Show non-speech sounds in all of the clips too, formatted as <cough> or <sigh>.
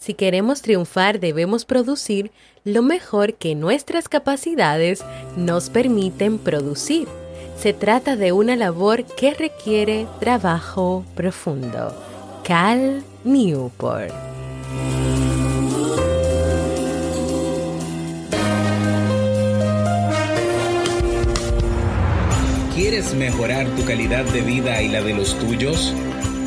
Si queremos triunfar debemos producir lo mejor que nuestras capacidades nos permiten producir. Se trata de una labor que requiere trabajo profundo. Cal Newport. ¿Quieres mejorar tu calidad de vida y la de los tuyos?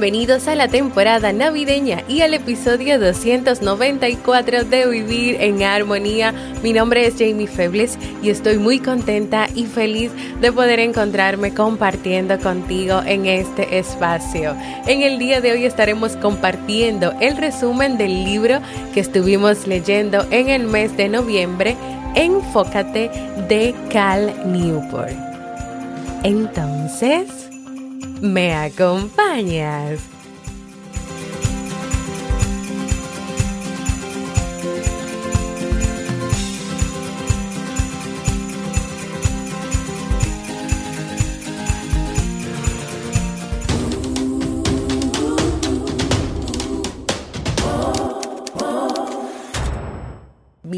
Bienvenidos a la temporada navideña y al episodio 294 de Vivir en Armonía. Mi nombre es Jamie Febles y estoy muy contenta y feliz de poder encontrarme compartiendo contigo en este espacio. En el día de hoy estaremos compartiendo el resumen del libro que estuvimos leyendo en el mes de noviembre, Enfócate de Cal Newport. Entonces, ¿Me acompañas?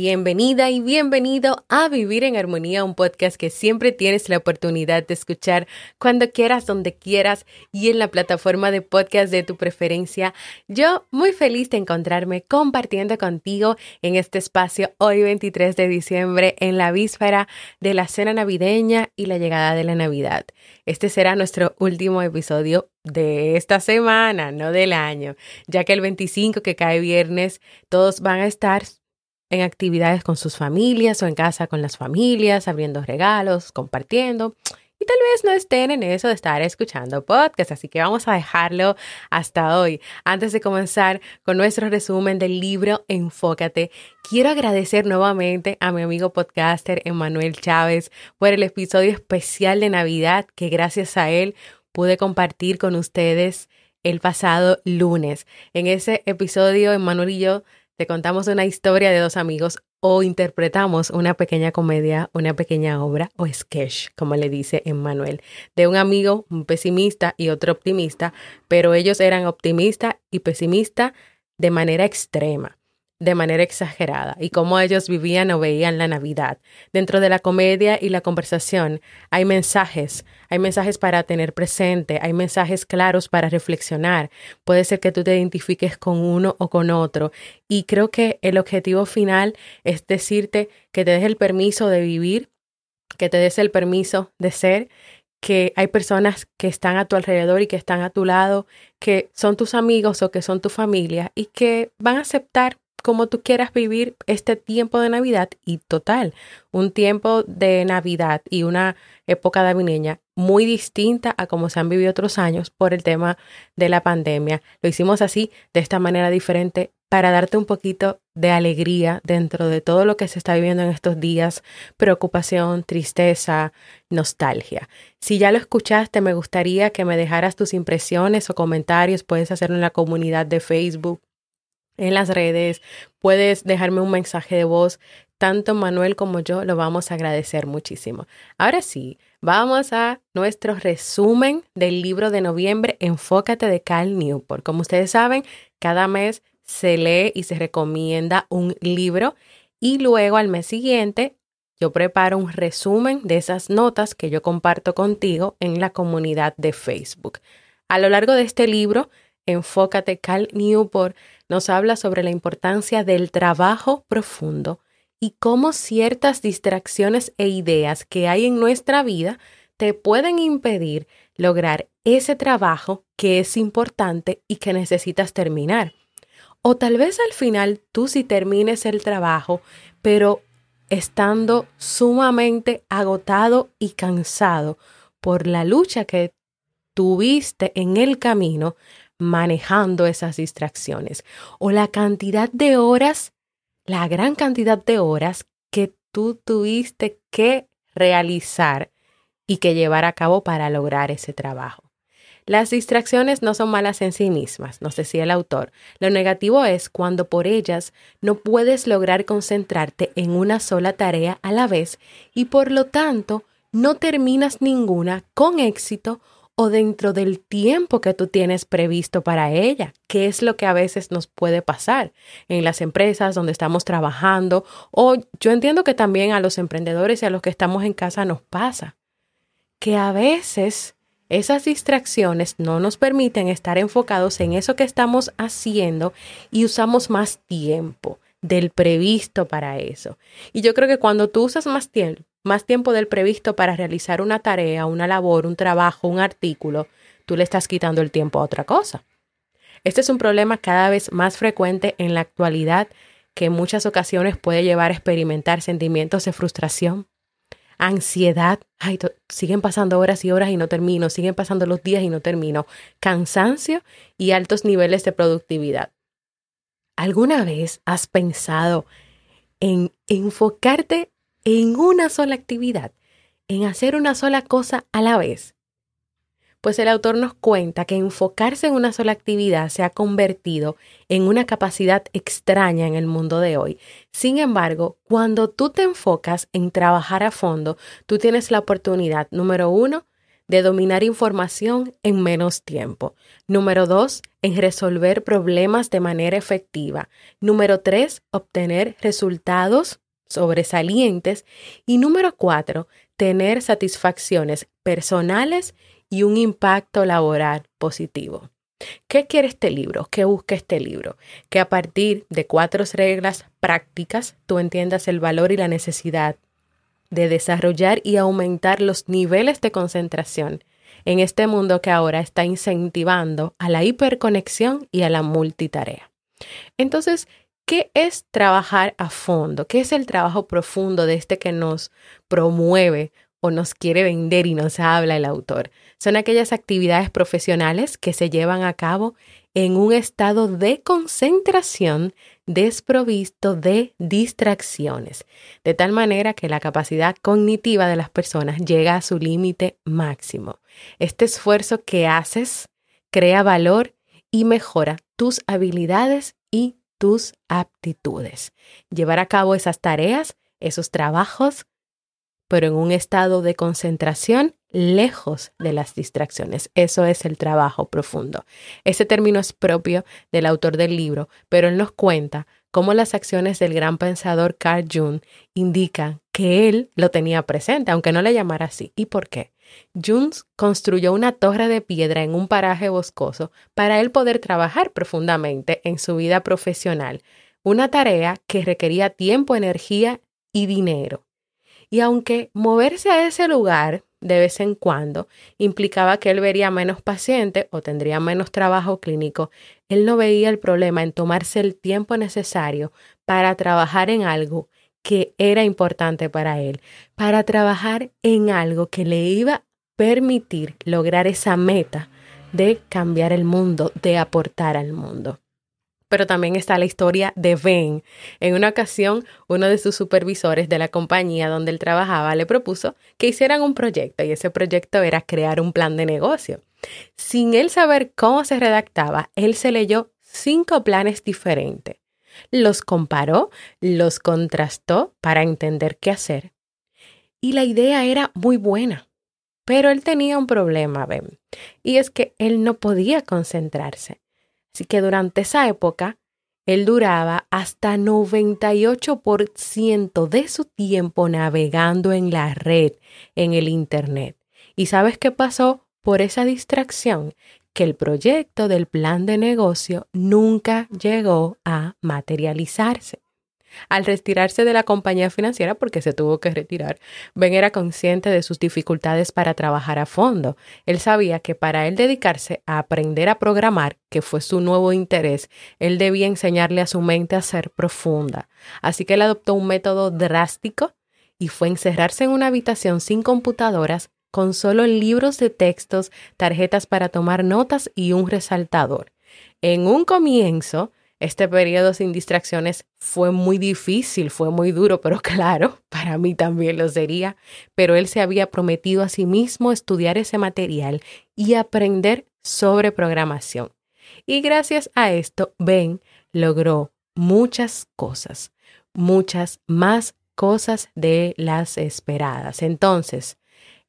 Bienvenida y bienvenido a Vivir en Armonía, un podcast que siempre tienes la oportunidad de escuchar cuando quieras, donde quieras y en la plataforma de podcast de tu preferencia. Yo muy feliz de encontrarme compartiendo contigo en este espacio hoy 23 de diciembre en la víspera de la cena navideña y la llegada de la Navidad. Este será nuestro último episodio de esta semana, no del año, ya que el 25 que cae viernes todos van a estar en actividades con sus familias o en casa con las familias, abriendo regalos, compartiendo. Y tal vez no estén en eso de estar escuchando podcast, así que vamos a dejarlo hasta hoy. Antes de comenzar con nuestro resumen del libro Enfócate, quiero agradecer nuevamente a mi amigo podcaster Emanuel Chávez por el episodio especial de Navidad que gracias a él pude compartir con ustedes el pasado lunes. En ese episodio, Emanuel y yo te contamos una historia de dos amigos o interpretamos una pequeña comedia, una pequeña obra o sketch, como le dice Emmanuel, de un amigo, un pesimista y otro optimista, pero ellos eran optimista y pesimista de manera extrema de manera exagerada y cómo ellos vivían o veían la Navidad. Dentro de la comedia y la conversación hay mensajes, hay mensajes para tener presente, hay mensajes claros para reflexionar. Puede ser que tú te identifiques con uno o con otro y creo que el objetivo final es decirte que te des el permiso de vivir, que te des el permiso de ser que hay personas que están a tu alrededor y que están a tu lado, que son tus amigos o que son tu familia y que van a aceptar como tú quieras vivir este tiempo de Navidad y total, un tiempo de Navidad y una época navideña muy distinta a como se han vivido otros años por el tema de la pandemia. Lo hicimos así, de esta manera diferente, para darte un poquito de alegría dentro de todo lo que se está viviendo en estos días, preocupación, tristeza, nostalgia. Si ya lo escuchaste, me gustaría que me dejaras tus impresiones o comentarios, puedes hacerlo en la comunidad de Facebook en las redes, puedes dejarme un mensaje de voz. Tanto Manuel como yo lo vamos a agradecer muchísimo. Ahora sí, vamos a nuestro resumen del libro de noviembre, Enfócate de Cal Newport. Como ustedes saben, cada mes se lee y se recomienda un libro y luego al mes siguiente yo preparo un resumen de esas notas que yo comparto contigo en la comunidad de Facebook. A lo largo de este libro, Enfócate Cal Newport nos habla sobre la importancia del trabajo profundo y cómo ciertas distracciones e ideas que hay en nuestra vida te pueden impedir lograr ese trabajo que es importante y que necesitas terminar. O tal vez al final tú sí termines el trabajo, pero estando sumamente agotado y cansado por la lucha que tuviste en el camino manejando esas distracciones o la cantidad de horas, la gran cantidad de horas que tú tuviste que realizar y que llevar a cabo para lograr ese trabajo. Las distracciones no son malas en sí mismas, nos decía el autor. Lo negativo es cuando por ellas no puedes lograr concentrarte en una sola tarea a la vez y por lo tanto no terminas ninguna con éxito o dentro del tiempo que tú tienes previsto para ella, que es lo que a veces nos puede pasar en las empresas donde estamos trabajando o yo entiendo que también a los emprendedores y a los que estamos en casa nos pasa, que a veces esas distracciones no nos permiten estar enfocados en eso que estamos haciendo y usamos más tiempo del previsto para eso. Y yo creo que cuando tú usas más tiempo, más tiempo del previsto para realizar una tarea, una labor, un trabajo, un artículo, tú le estás quitando el tiempo a otra cosa. Este es un problema cada vez más frecuente en la actualidad que en muchas ocasiones puede llevar a experimentar sentimientos de frustración, ansiedad, siguen pasando horas y horas y no termino, siguen pasando los días y no termino, cansancio y altos niveles de productividad. ¿Alguna vez has pensado en enfocarte en una sola actividad, en hacer una sola cosa a la vez? pues el autor nos cuenta que enfocarse en una sola actividad se ha convertido en una capacidad extraña en el mundo de hoy. Sin embargo, cuando tú te enfocas en trabajar a fondo, tú tienes la oportunidad, número uno, de dominar información en menos tiempo. Número dos, en resolver problemas de manera efectiva. Número tres, obtener resultados sobresalientes. Y número cuatro, tener satisfacciones personales y un impacto laboral positivo. ¿Qué quiere este libro? ¿Qué busca este libro? Que a partir de cuatro reglas prácticas tú entiendas el valor y la necesidad de desarrollar y aumentar los niveles de concentración en este mundo que ahora está incentivando a la hiperconexión y a la multitarea. Entonces, ¿qué es trabajar a fondo? ¿Qué es el trabajo profundo de este que nos promueve o nos quiere vender y nos habla el autor. Son aquellas actividades profesionales que se llevan a cabo en un estado de concentración desprovisto de distracciones, de tal manera que la capacidad cognitiva de las personas llega a su límite máximo. Este esfuerzo que haces crea valor y mejora tus habilidades y tus aptitudes. Llevar a cabo esas tareas, esos trabajos, pero en un estado de concentración lejos de las distracciones. Eso es el trabajo profundo. Ese término es propio del autor del libro, pero él nos cuenta cómo las acciones del gran pensador Carl Jung indican que él lo tenía presente, aunque no le llamara así. ¿Y por qué? Jung construyó una torre de piedra en un paraje boscoso para él poder trabajar profundamente en su vida profesional, una tarea que requería tiempo, energía y dinero. Y aunque moverse a ese lugar de vez en cuando implicaba que él vería menos pacientes o tendría menos trabajo clínico, él no veía el problema en tomarse el tiempo necesario para trabajar en algo que era importante para él, para trabajar en algo que le iba a permitir lograr esa meta de cambiar el mundo, de aportar al mundo pero también está la historia de Ben. En una ocasión, uno de sus supervisores de la compañía donde él trabajaba le propuso que hicieran un proyecto y ese proyecto era crear un plan de negocio. Sin él saber cómo se redactaba, él se leyó cinco planes diferentes. Los comparó, los contrastó para entender qué hacer. Y la idea era muy buena. Pero él tenía un problema, Ben, y es que él no podía concentrarse. Así que durante esa época, él duraba hasta 98% de su tiempo navegando en la red, en el Internet. ¿Y sabes qué pasó por esa distracción? Que el proyecto del plan de negocio nunca llegó a materializarse. Al retirarse de la compañía financiera, porque se tuvo que retirar, Ben era consciente de sus dificultades para trabajar a fondo. Él sabía que para él dedicarse a aprender a programar, que fue su nuevo interés, él debía enseñarle a su mente a ser profunda. Así que él adoptó un método drástico y fue encerrarse en una habitación sin computadoras, con solo libros de textos, tarjetas para tomar notas y un resaltador. En un comienzo, este periodo sin distracciones fue muy difícil, fue muy duro, pero <laughs> claro, para mí también lo sería. Pero él se había prometido a sí mismo estudiar ese material y aprender sobre programación. Y gracias a esto, Ben logró muchas cosas, muchas más cosas de las esperadas. Entonces,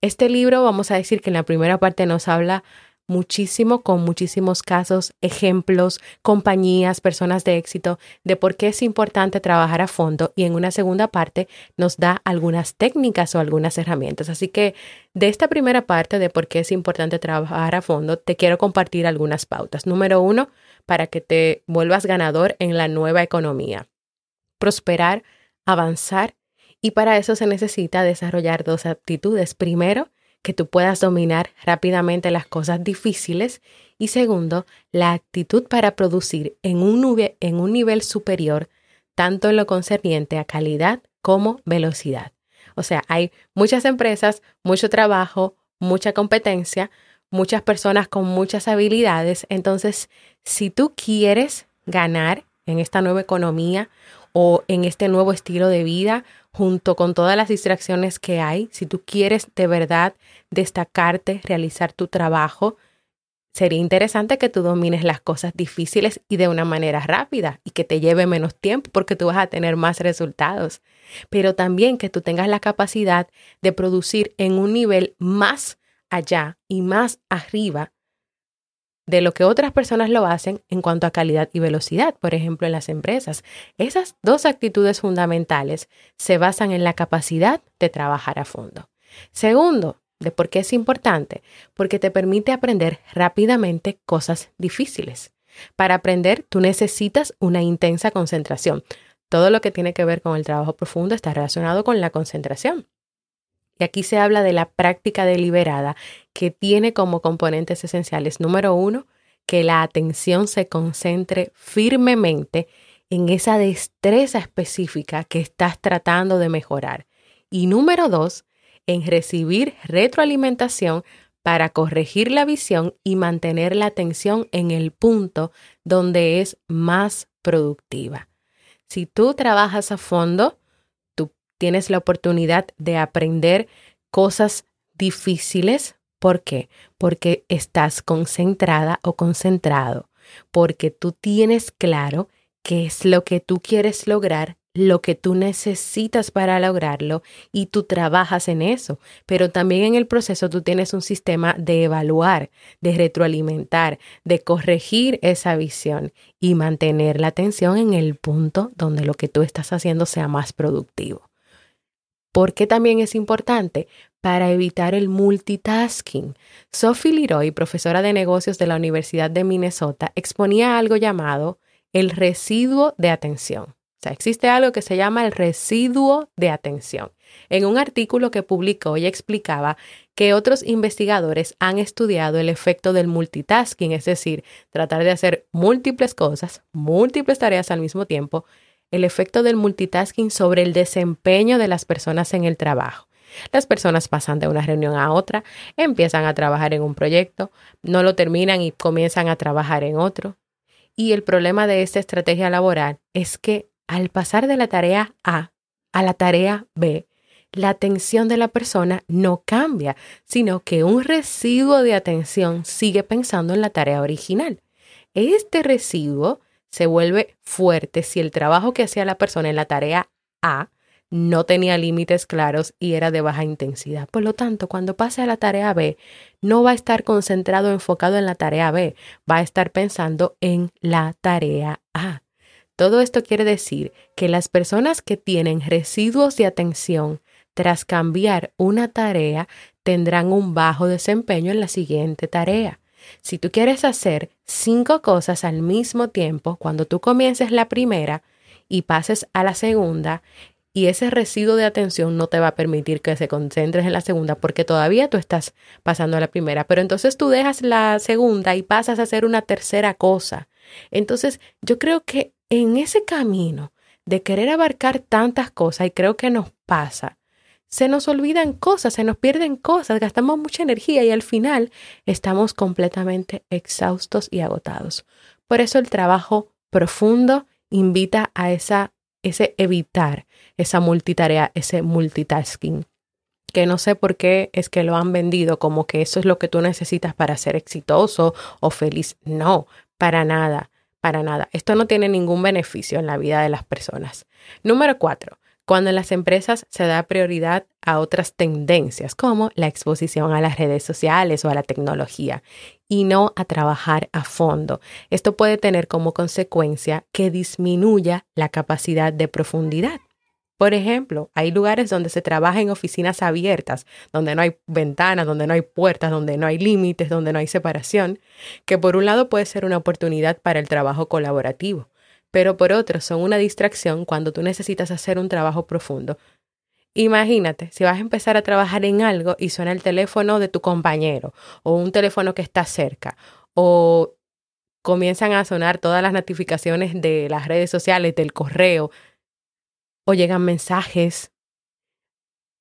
este libro, vamos a decir que en la primera parte nos habla muchísimo con muchísimos casos, ejemplos, compañías, personas de éxito de por qué es importante trabajar a fondo y en una segunda parte nos da algunas técnicas o algunas herramientas. Así que de esta primera parte de por qué es importante trabajar a fondo, te quiero compartir algunas pautas. Número uno, para que te vuelvas ganador en la nueva economía. Prosperar, avanzar y para eso se necesita desarrollar dos aptitudes. Primero, que tú puedas dominar rápidamente las cosas difíciles y segundo, la actitud para producir en un, en un nivel superior, tanto en lo concerniente a calidad como velocidad. O sea, hay muchas empresas, mucho trabajo, mucha competencia, muchas personas con muchas habilidades. Entonces, si tú quieres ganar en esta nueva economía o en este nuevo estilo de vida junto con todas las distracciones que hay, si tú quieres de verdad destacarte, realizar tu trabajo, sería interesante que tú domines las cosas difíciles y de una manera rápida y que te lleve menos tiempo porque tú vas a tener más resultados. Pero también que tú tengas la capacidad de producir en un nivel más allá y más arriba de lo que otras personas lo hacen en cuanto a calidad y velocidad, por ejemplo, en las empresas. Esas dos actitudes fundamentales se basan en la capacidad de trabajar a fondo. Segundo, de por qué es importante, porque te permite aprender rápidamente cosas difíciles. Para aprender, tú necesitas una intensa concentración. Todo lo que tiene que ver con el trabajo profundo está relacionado con la concentración. Y aquí se habla de la práctica deliberada que tiene como componentes esenciales, número uno, que la atención se concentre firmemente en esa destreza específica que estás tratando de mejorar. Y número dos, en recibir retroalimentación para corregir la visión y mantener la atención en el punto donde es más productiva. Si tú trabajas a fondo, tienes la oportunidad de aprender cosas difíciles. ¿Por qué? Porque estás concentrada o concentrado, porque tú tienes claro qué es lo que tú quieres lograr lo que tú necesitas para lograrlo y tú trabajas en eso, pero también en el proceso tú tienes un sistema de evaluar, de retroalimentar, de corregir esa visión y mantener la atención en el punto donde lo que tú estás haciendo sea más productivo. ¿Por qué también es importante? Para evitar el multitasking. Sophie Leroy, profesora de negocios de la Universidad de Minnesota, exponía algo llamado el residuo de atención. O sea, existe algo que se llama el residuo de atención. En un artículo que publicó, ella explicaba que otros investigadores han estudiado el efecto del multitasking, es decir, tratar de hacer múltiples cosas, múltiples tareas al mismo tiempo, el efecto del multitasking sobre el desempeño de las personas en el trabajo. Las personas pasan de una reunión a otra, empiezan a trabajar en un proyecto, no lo terminan y comienzan a trabajar en otro. Y el problema de esta estrategia laboral es que al pasar de la tarea A a la tarea B, la atención de la persona no cambia, sino que un residuo de atención sigue pensando en la tarea original. Este residuo se vuelve fuerte si el trabajo que hacía la persona en la tarea A no tenía límites claros y era de baja intensidad. Por lo tanto, cuando pase a la tarea B, no va a estar concentrado, enfocado en la tarea B, va a estar pensando en la tarea A. Todo esto quiere decir que las personas que tienen residuos de atención tras cambiar una tarea tendrán un bajo desempeño en la siguiente tarea. Si tú quieres hacer cinco cosas al mismo tiempo, cuando tú comiences la primera y pases a la segunda, y ese residuo de atención no te va a permitir que se concentres en la segunda porque todavía tú estás pasando a la primera, pero entonces tú dejas la segunda y pasas a hacer una tercera cosa. Entonces yo creo que en ese camino de querer abarcar tantas cosas, y creo que nos pasa, se nos olvidan cosas, se nos pierden cosas, gastamos mucha energía y al final estamos completamente exhaustos y agotados. Por eso el trabajo profundo invita a esa ese evitar esa multitarea, ese multitasking, que no sé por qué es que lo han vendido como que eso es lo que tú necesitas para ser exitoso o feliz. No, para nada, para nada. Esto no tiene ningún beneficio en la vida de las personas. Número cuatro, cuando en las empresas se da prioridad a otras tendencias como la exposición a las redes sociales o a la tecnología y no a trabajar a fondo. Esto puede tener como consecuencia que disminuya la capacidad de profundidad. Por ejemplo, hay lugares donde se trabaja en oficinas abiertas, donde no hay ventanas, donde no hay puertas, donde no hay límites, donde no hay separación, que por un lado puede ser una oportunidad para el trabajo colaborativo, pero por otro son una distracción cuando tú necesitas hacer un trabajo profundo. Imagínate, si vas a empezar a trabajar en algo y suena el teléfono de tu compañero o un teléfono que está cerca o comienzan a sonar todas las notificaciones de las redes sociales, del correo o llegan mensajes.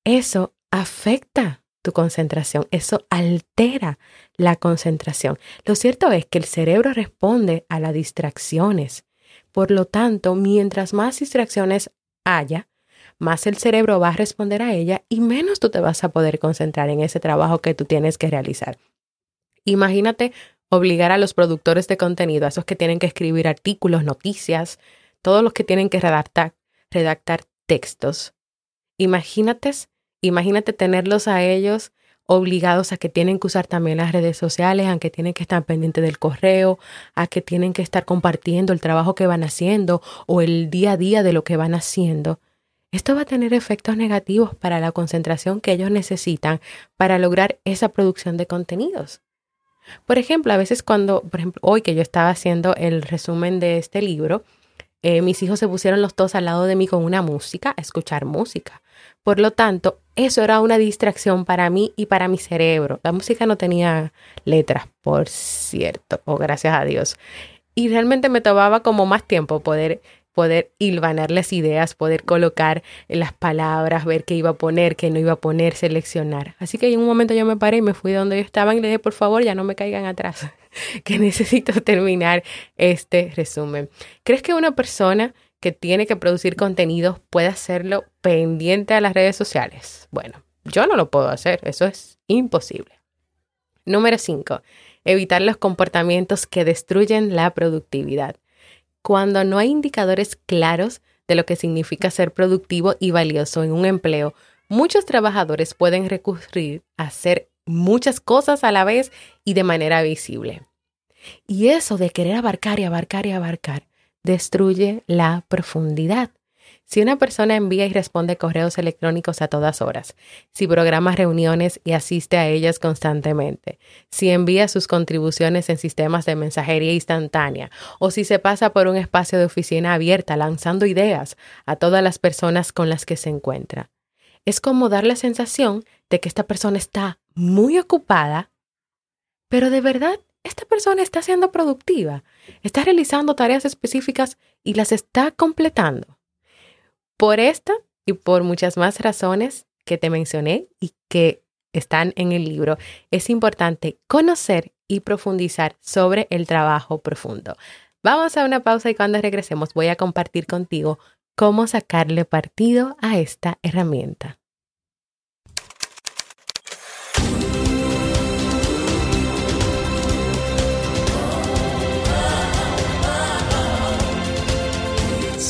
Eso afecta tu concentración, eso altera la concentración. Lo cierto es que el cerebro responde a las distracciones por lo tanto, mientras más distracciones haya, más el cerebro va a responder a ella y menos tú te vas a poder concentrar en ese trabajo que tú tienes que realizar. Imagínate obligar a los productores de contenido, a esos que tienen que escribir artículos, noticias, todos los que tienen que redactar, redactar textos. Imagínate, imagínate tenerlos a ellos obligados a que tienen que usar también las redes sociales, a que tienen que estar pendientes del correo, a que tienen que estar compartiendo el trabajo que van haciendo o el día a día de lo que van haciendo. Esto va a tener efectos negativos para la concentración que ellos necesitan para lograr esa producción de contenidos. Por ejemplo, a veces cuando, por ejemplo, hoy que yo estaba haciendo el resumen de este libro, eh, mis hijos se pusieron los dos al lado de mí con una música, a escuchar música. Por lo tanto, eso era una distracción para mí y para mi cerebro. La música no tenía letras, por cierto, o gracias a Dios. Y realmente me tomaba como más tiempo poder poder hilvanar las ideas, poder colocar las palabras, ver qué iba a poner, qué no iba a poner, seleccionar. Así que en un momento yo me paré y me fui de donde yo estaba y le dije, por favor, ya no me caigan atrás, <laughs> que necesito terminar este resumen. ¿Crees que una persona que tiene que producir contenidos puede hacerlo pendiente a las redes sociales. Bueno, yo no lo puedo hacer, eso es imposible. Número 5. Evitar los comportamientos que destruyen la productividad. Cuando no hay indicadores claros de lo que significa ser productivo y valioso en un empleo, muchos trabajadores pueden recurrir a hacer muchas cosas a la vez y de manera visible. Y eso de querer abarcar y abarcar y abarcar destruye la profundidad. Si una persona envía y responde correos electrónicos a todas horas, si programa reuniones y asiste a ellas constantemente, si envía sus contribuciones en sistemas de mensajería instantánea o si se pasa por un espacio de oficina abierta lanzando ideas a todas las personas con las que se encuentra, es como dar la sensación de que esta persona está muy ocupada, pero de verdad esta persona está siendo productiva, está realizando tareas específicas y las está completando. Por esta y por muchas más razones que te mencioné y que están en el libro, es importante conocer y profundizar sobre el trabajo profundo. Vamos a una pausa y cuando regresemos voy a compartir contigo cómo sacarle partido a esta herramienta.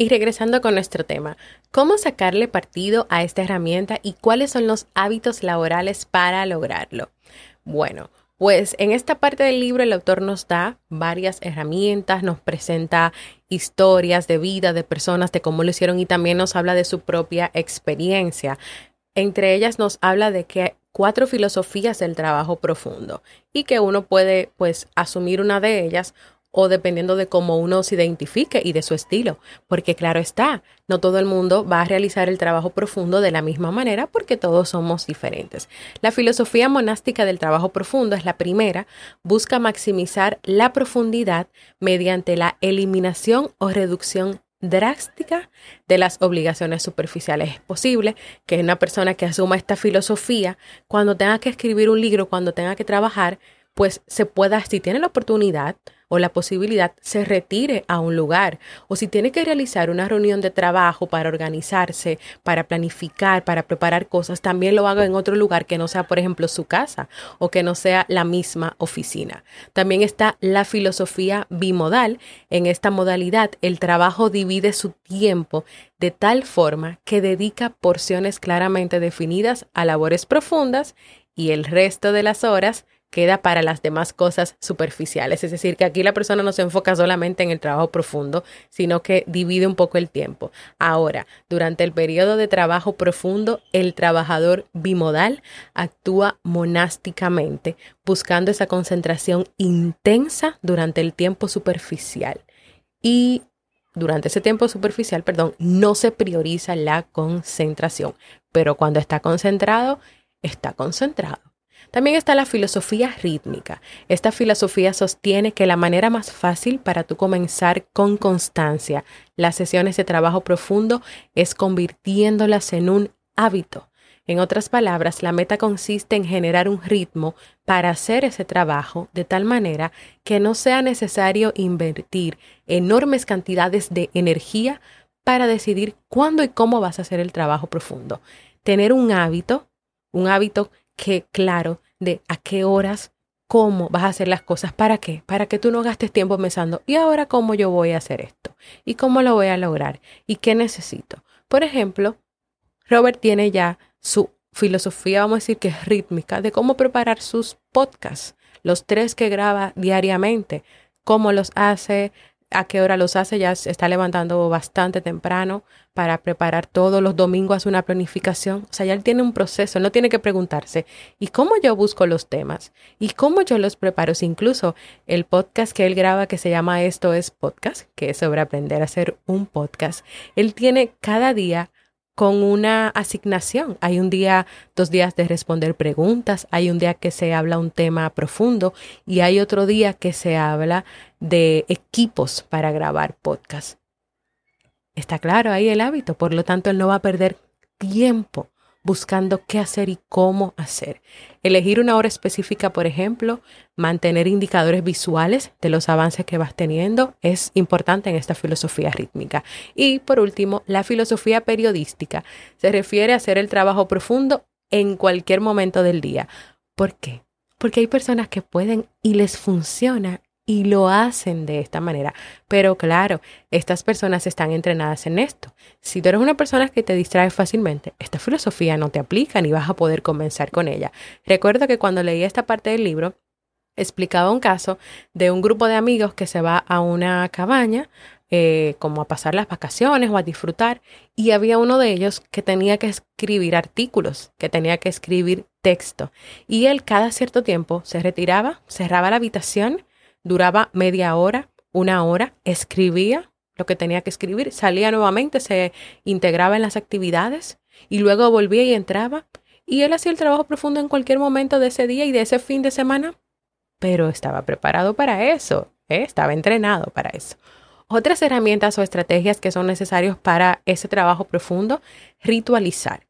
Y regresando con nuestro tema, ¿cómo sacarle partido a esta herramienta y cuáles son los hábitos laborales para lograrlo? Bueno, pues en esta parte del libro el autor nos da varias herramientas, nos presenta historias de vida de personas, de cómo lo hicieron y también nos habla de su propia experiencia. Entre ellas nos habla de que cuatro filosofías del trabajo profundo y que uno puede pues asumir una de ellas o dependiendo de cómo uno se identifique y de su estilo, porque claro está, no todo el mundo va a realizar el trabajo profundo de la misma manera porque todos somos diferentes. La filosofía monástica del trabajo profundo es la primera, busca maximizar la profundidad mediante la eliminación o reducción drástica de las obligaciones superficiales. Es posible que una persona que asuma esta filosofía, cuando tenga que escribir un libro, cuando tenga que trabajar, pues se pueda, si tiene la oportunidad, o la posibilidad se retire a un lugar o si tiene que realizar una reunión de trabajo para organizarse, para planificar, para preparar cosas, también lo haga en otro lugar que no sea, por ejemplo, su casa o que no sea la misma oficina. También está la filosofía bimodal. En esta modalidad, el trabajo divide su tiempo de tal forma que dedica porciones claramente definidas a labores profundas y el resto de las horas queda para las demás cosas superficiales. Es decir, que aquí la persona no se enfoca solamente en el trabajo profundo, sino que divide un poco el tiempo. Ahora, durante el periodo de trabajo profundo, el trabajador bimodal actúa monásticamente, buscando esa concentración intensa durante el tiempo superficial. Y durante ese tiempo superficial, perdón, no se prioriza la concentración, pero cuando está concentrado, está concentrado. También está la filosofía rítmica. Esta filosofía sostiene que la manera más fácil para tú comenzar con constancia las sesiones de trabajo profundo es convirtiéndolas en un hábito. En otras palabras, la meta consiste en generar un ritmo para hacer ese trabajo de tal manera que no sea necesario invertir enormes cantidades de energía para decidir cuándo y cómo vas a hacer el trabajo profundo. Tener un hábito, un hábito que claro de a qué horas, cómo vas a hacer las cosas, para qué, para que tú no gastes tiempo pensando, ¿y ahora cómo yo voy a hacer esto? ¿Y cómo lo voy a lograr? ¿Y qué necesito? Por ejemplo, Robert tiene ya su filosofía, vamos a decir que es rítmica, de cómo preparar sus podcasts, los tres que graba diariamente, cómo los hace, a qué hora los hace, ya se está levantando bastante temprano para preparar todos los domingos, una planificación. O sea, ya él tiene un proceso, no tiene que preguntarse, ¿y cómo yo busco los temas? ¿Y cómo yo los preparo? Si incluso el podcast que él graba, que se llama Esto es Podcast, que es sobre aprender a hacer un podcast, él tiene cada día con una asignación. Hay un día, dos días de responder preguntas, hay un día que se habla un tema profundo y hay otro día que se habla de equipos para grabar podcast. Está claro ahí el hábito, por lo tanto él no va a perder tiempo buscando qué hacer y cómo hacer. Elegir una hora específica, por ejemplo, mantener indicadores visuales de los avances que vas teniendo es importante en esta filosofía rítmica. Y por último, la filosofía periodística se refiere a hacer el trabajo profundo en cualquier momento del día. ¿Por qué? Porque hay personas que pueden y les funciona y lo hacen de esta manera. Pero claro, estas personas están entrenadas en esto. Si tú eres una persona que te distrae fácilmente, esta filosofía no te aplica ni vas a poder comenzar con ella. Recuerdo que cuando leí esta parte del libro, explicaba un caso de un grupo de amigos que se va a una cabaña eh, como a pasar las vacaciones o a disfrutar y había uno de ellos que tenía que escribir artículos, que tenía que escribir texto y él cada cierto tiempo se retiraba, cerraba la habitación duraba media hora, una hora, escribía lo que tenía que escribir, salía nuevamente, se integraba en las actividades y luego volvía y entraba. Y él hacía el trabajo profundo en cualquier momento de ese día y de ese fin de semana, pero estaba preparado para eso, ¿eh? estaba entrenado para eso. Otras herramientas o estrategias que son necesarias para ese trabajo profundo, ritualizar.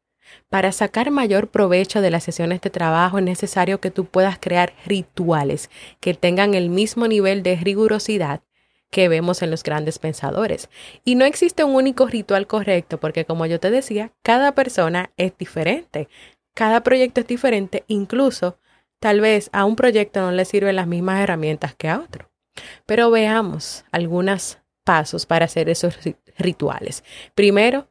Para sacar mayor provecho de las sesiones de trabajo es necesario que tú puedas crear rituales que tengan el mismo nivel de rigurosidad que vemos en los grandes pensadores. Y no existe un único ritual correcto porque, como yo te decía, cada persona es diferente. Cada proyecto es diferente, incluso tal vez a un proyecto no le sirven las mismas herramientas que a otro. Pero veamos algunos pasos para hacer esos rituales. Primero,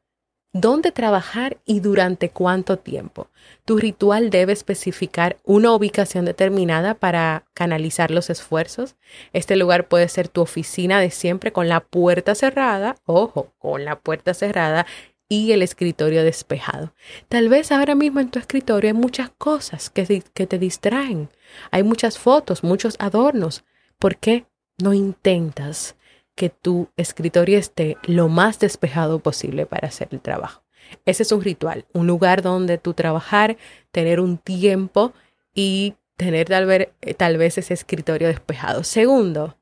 dónde trabajar y durante cuánto tiempo. Tu ritual debe especificar una ubicación determinada para canalizar los esfuerzos. Este lugar puede ser tu oficina de siempre con la puerta cerrada, ojo, con la puerta cerrada y el escritorio despejado. Tal vez ahora mismo en tu escritorio hay muchas cosas que, que te distraen. Hay muchas fotos, muchos adornos. ¿Por qué no intentas que tu escritorio esté lo más despejado posible para hacer el trabajo. Ese es un ritual, un lugar donde tú trabajar, tener un tiempo y tener tal vez, eh, tal vez ese escritorio despejado. Segundo,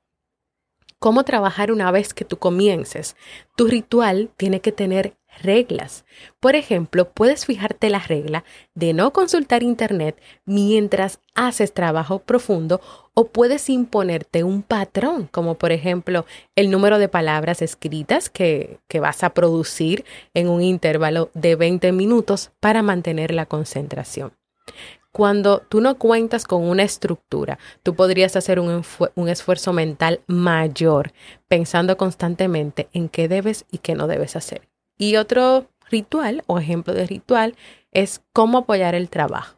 cómo trabajar una vez que tú comiences. Tu ritual tiene que tener reglas. Por ejemplo, puedes fijarte la regla de no consultar Internet mientras haces trabajo profundo o puedes imponerte un patrón, como por ejemplo el número de palabras escritas que, que vas a producir en un intervalo de 20 minutos para mantener la concentración. Cuando tú no cuentas con una estructura, tú podrías hacer un, un, esfuerzo mental mayor, pensando constantemente en qué debes y qué no debes hacer. Y otro ritual o ejemplo de ritual es cómo apoyar el trabajo.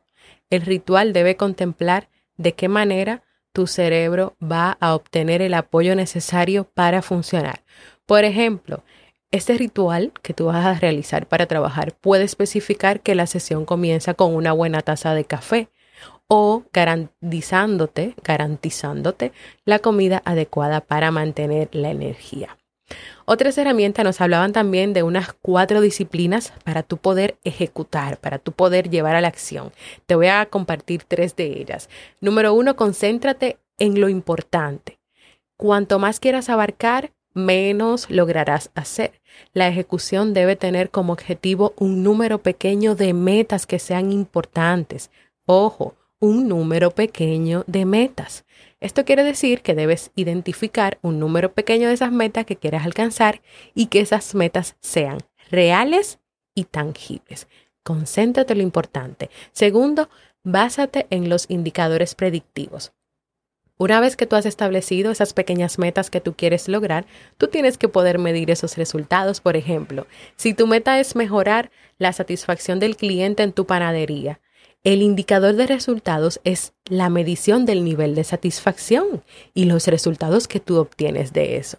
El ritual debe contemplar de qué manera tu cerebro va a obtener el apoyo necesario para funcionar. Por ejemplo, este ritual que tú vas a realizar para trabajar puede especificar que la sesión comienza con una buena taza de café o garantizándote, garantizándote la comida adecuada para mantener la energía. Otras herramientas nos hablaban también de unas cuatro disciplinas para tu poder ejecutar, para tu poder llevar a la acción. Te voy a compartir tres de ellas. Número uno, concéntrate en lo importante. Cuanto más quieras abarcar, menos lograrás hacer. La ejecución debe tener como objetivo un número pequeño de metas que sean importantes. Ojo, un número pequeño de metas. Esto quiere decir que debes identificar un número pequeño de esas metas que quieras alcanzar y que esas metas sean reales y tangibles. Concéntrate en lo importante. Segundo, básate en los indicadores predictivos. Una vez que tú has establecido esas pequeñas metas que tú quieres lograr, tú tienes que poder medir esos resultados. Por ejemplo, si tu meta es mejorar la satisfacción del cliente en tu panadería, el indicador de resultados es la medición del nivel de satisfacción y los resultados que tú obtienes de eso.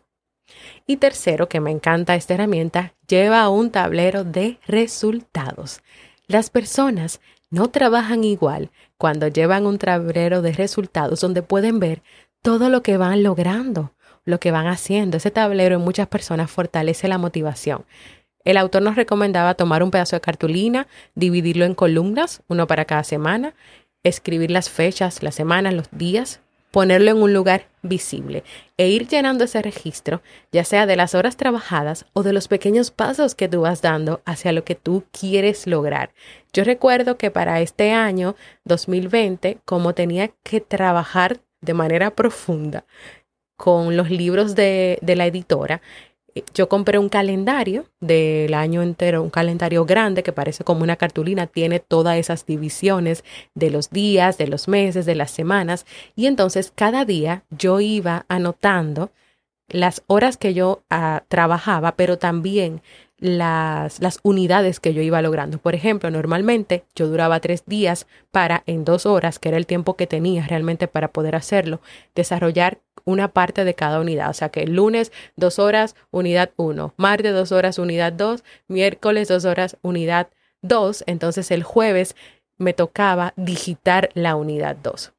Y tercero, que me encanta esta herramienta, lleva un tablero de resultados. Las personas no trabajan igual cuando llevan un tablero de resultados donde pueden ver todo lo que van logrando, lo que van haciendo. Ese tablero en muchas personas fortalece la motivación. El autor nos recomendaba tomar un pedazo de cartulina, dividirlo en columnas, uno para cada semana, escribir las fechas, las semanas, los días, ponerlo en un lugar visible e ir llenando ese registro, ya sea de las horas trabajadas o de los pequeños pasos que tú vas dando hacia lo que tú quieres lograr. Yo recuerdo que para este año 2020, como tenía que trabajar de manera profunda con los libros de, de la editora, yo compré un calendario del año entero, un calendario grande que parece como una cartulina, tiene todas esas divisiones de los días, de los meses, de las semanas, y entonces cada día yo iba anotando las horas que yo ah, trabajaba, pero también las, las unidades que yo iba logrando. Por ejemplo, normalmente yo duraba tres días para en dos horas, que era el tiempo que tenía realmente para poder hacerlo, desarrollar una parte de cada unidad. O sea que lunes dos horas, unidad uno, martes dos horas, unidad dos, miércoles dos horas, unidad dos. Entonces el jueves me tocaba digitar la unidad dos.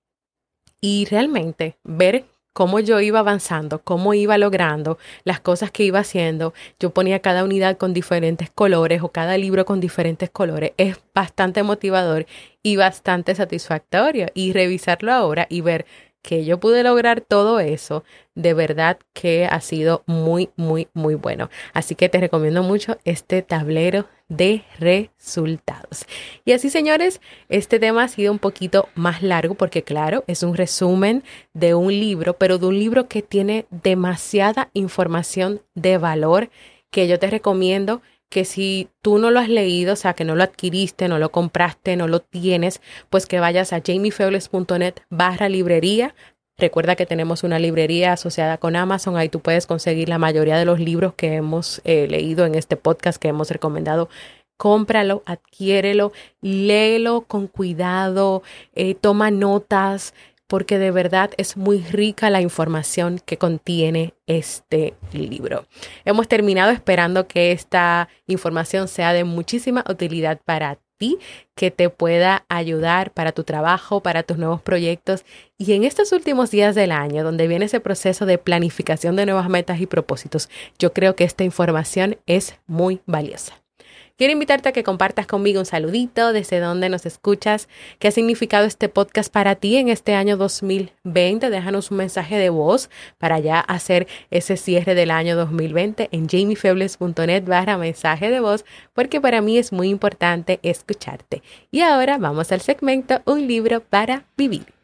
Y realmente ver cómo yo iba avanzando, cómo iba logrando las cosas que iba haciendo. Yo ponía cada unidad con diferentes colores o cada libro con diferentes colores. Es bastante motivador y bastante satisfactorio. Y revisarlo ahora y ver que yo pude lograr todo eso, de verdad que ha sido muy, muy, muy bueno. Así que te recomiendo mucho este tablero de resultados. Y así, señores, este tema ha sido un poquito más largo porque, claro, es un resumen de un libro, pero de un libro que tiene demasiada información de valor que yo te recomiendo que si tú no lo has leído, o sea, que no lo adquiriste, no lo compraste, no lo tienes, pues que vayas a jamiefebles.net barra librería. Recuerda que tenemos una librería asociada con Amazon, ahí tú puedes conseguir la mayoría de los libros que hemos eh, leído en este podcast que hemos recomendado cómpralo, adquiérelo, léelo con cuidado, eh, toma notas, porque de verdad es muy rica la información que contiene este libro. Hemos terminado esperando que esta información sea de muchísima utilidad para ti, que te pueda ayudar para tu trabajo, para tus nuevos proyectos. Y en estos últimos días del año, donde viene ese proceso de planificación de nuevas metas y propósitos, yo creo que esta información es muy valiosa. Quiero invitarte a que compartas conmigo un saludito desde donde nos escuchas, qué ha significado este podcast para ti en este año 2020. Déjanos un mensaje de voz para ya hacer ese cierre del año 2020 en jamiefebles.net barra mensaje de voz, porque para mí es muy importante escucharte. Y ahora vamos al segmento Un libro para vivir.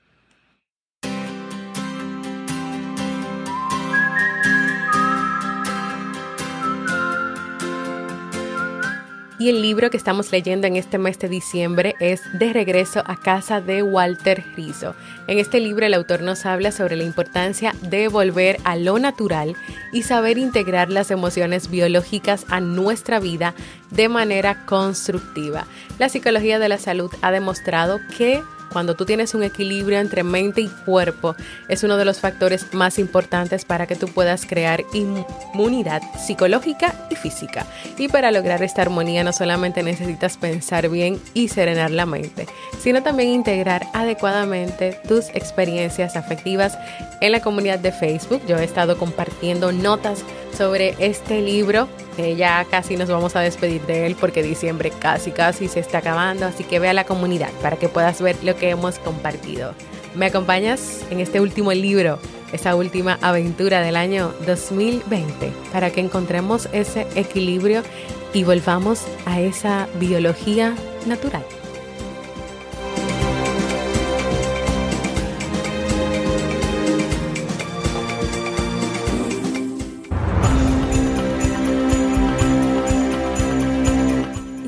Y el libro que estamos leyendo en este mes de diciembre es De regreso a casa de Walter Rizzo. En este libro el autor nos habla sobre la importancia de volver a lo natural y saber integrar las emociones biológicas a nuestra vida de manera constructiva. La psicología de la salud ha demostrado que cuando tú tienes un equilibrio entre mente y cuerpo, es uno de los factores más importantes para que tú puedas crear inmunidad psicológica y física. Y para lograr esta armonía no solamente necesitas pensar bien y serenar la mente, sino también integrar adecuadamente tus experiencias afectivas en la comunidad de Facebook. Yo he estado compartiendo notas sobre este libro. ya casi nos vamos a despedir de él porque diciembre casi casi se está acabando, así que ve a la comunidad para que puedas ver lo que hemos compartido. ¿Me acompañas en este último libro, esa última aventura del año 2020, para que encontremos ese equilibrio y volvamos a esa biología natural?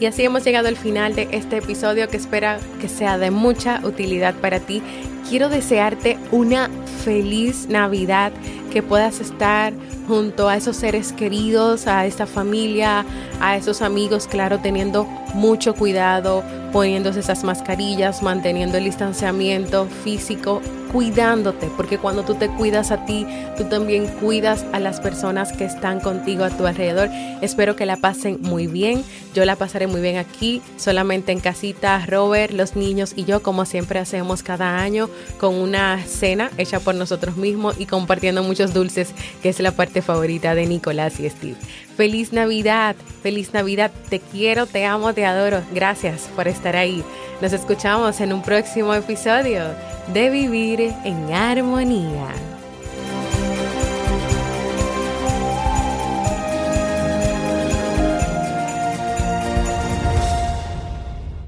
Y así hemos llegado al final de este episodio que espera que sea de mucha utilidad para ti. Quiero desearte una feliz Navidad, que puedas estar junto a esos seres queridos, a esta familia, a esos amigos, claro, teniendo mucho cuidado, poniéndose esas mascarillas, manteniendo el distanciamiento físico cuidándote, porque cuando tú te cuidas a ti, tú también cuidas a las personas que están contigo a tu alrededor. Espero que la pasen muy bien. Yo la pasaré muy bien aquí, solamente en casita, Robert, los niños y yo, como siempre hacemos cada año, con una cena hecha por nosotros mismos y compartiendo muchos dulces, que es la parte favorita de Nicolás y Steve. Feliz Navidad, feliz Navidad, te quiero, te amo, te adoro. Gracias por estar ahí. Nos escuchamos en un próximo episodio de Vivir en Armonía.